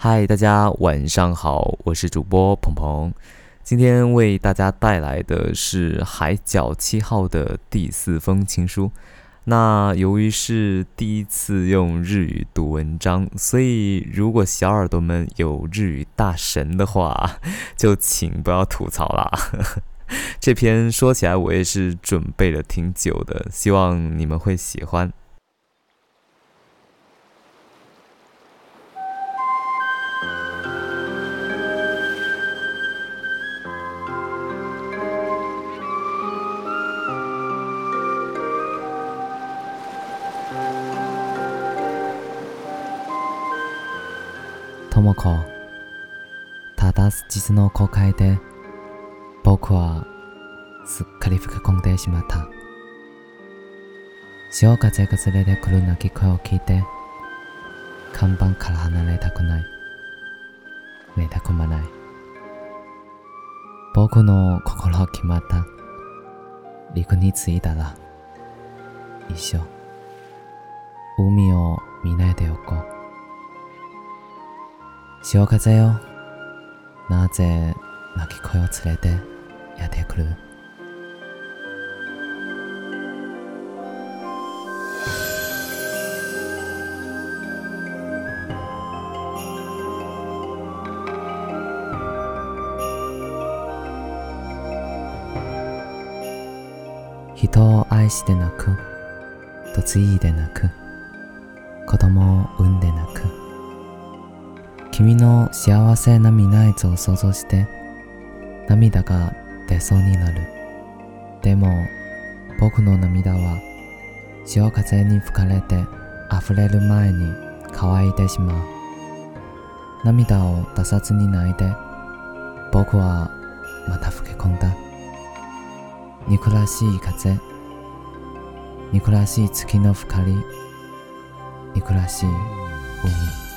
嗨，大家晚上好，我是主播鹏鹏，今天为大家带来的是海角七号的第四封情书。那由于是第一次用日语读文章，所以如果小耳朵们有日语大神的话，就请不要吐槽啦。这篇说起来我也是准备了挺久的，希望你们会喜欢。智子正す実の公開で僕はすっかり吹き込んでしまった潮風が連れてくる鳴き声を聞いて看板から離れたくない寝たくもない僕の心は決まった陸に着いたら一緒海を見ないでおこう潮風よ。なぜ鳴き声を連れてやってくる人を愛して泣く、嫁いで泣く、子供を産んで泣く。君の幸せな未来図を想像して涙が出そうになるでも僕の涙は潮風に吹かれて溢れる前に乾いてしまう涙を出さずに泣いて僕はまた吹け込んだ憎らしい風憎らしい月の光憎らしい海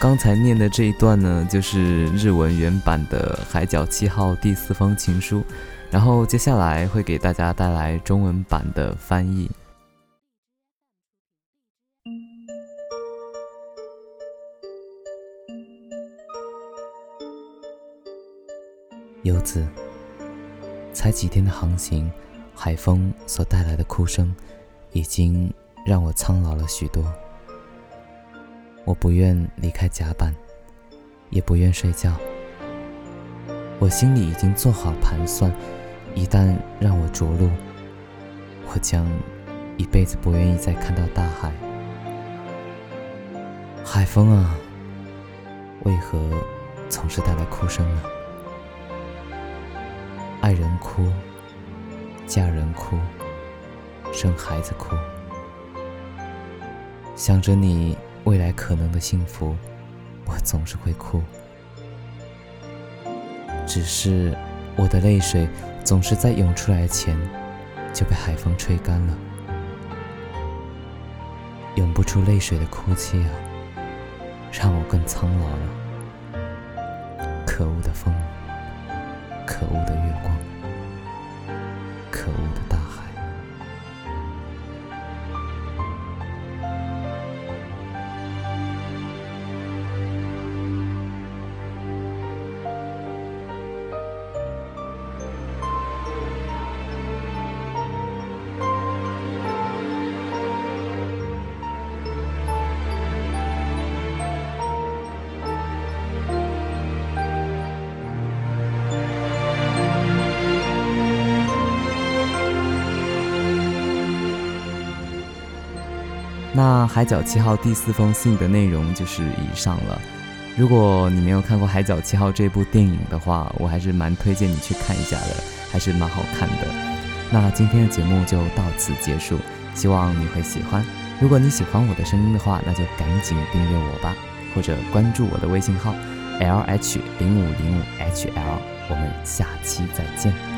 刚才念的这一段呢，就是日文原版的《海角七号》第四封情书，然后接下来会给大家带来中文版的翻译。游子，才几天的航行，海风所带来的哭声，已经让我苍老了许多。我不愿离开甲板，也不愿睡觉。我心里已经做好盘算，一旦让我着陆，我将一辈子不愿意再看到大海。海风啊，为何总是带来哭声呢？爱人哭，嫁人哭，生孩子哭，想着你。未来可能的幸福，我总是会哭。只是我的泪水总是在涌出来前就被海风吹干了，涌不出泪水的哭泣啊，让我更苍老了。可恶的风，可恶的月光，可恶的大。那《海角七号》第四封信的内容就是以上了。如果你没有看过《海角七号》这部电影的话，我还是蛮推荐你去看一下的，还是蛮好看的。那今天的节目就到此结束，希望你会喜欢。如果你喜欢我的声音的话，那就赶紧订阅我吧，或者关注我的微信号 L H 零五零五 H L。我们下期再见。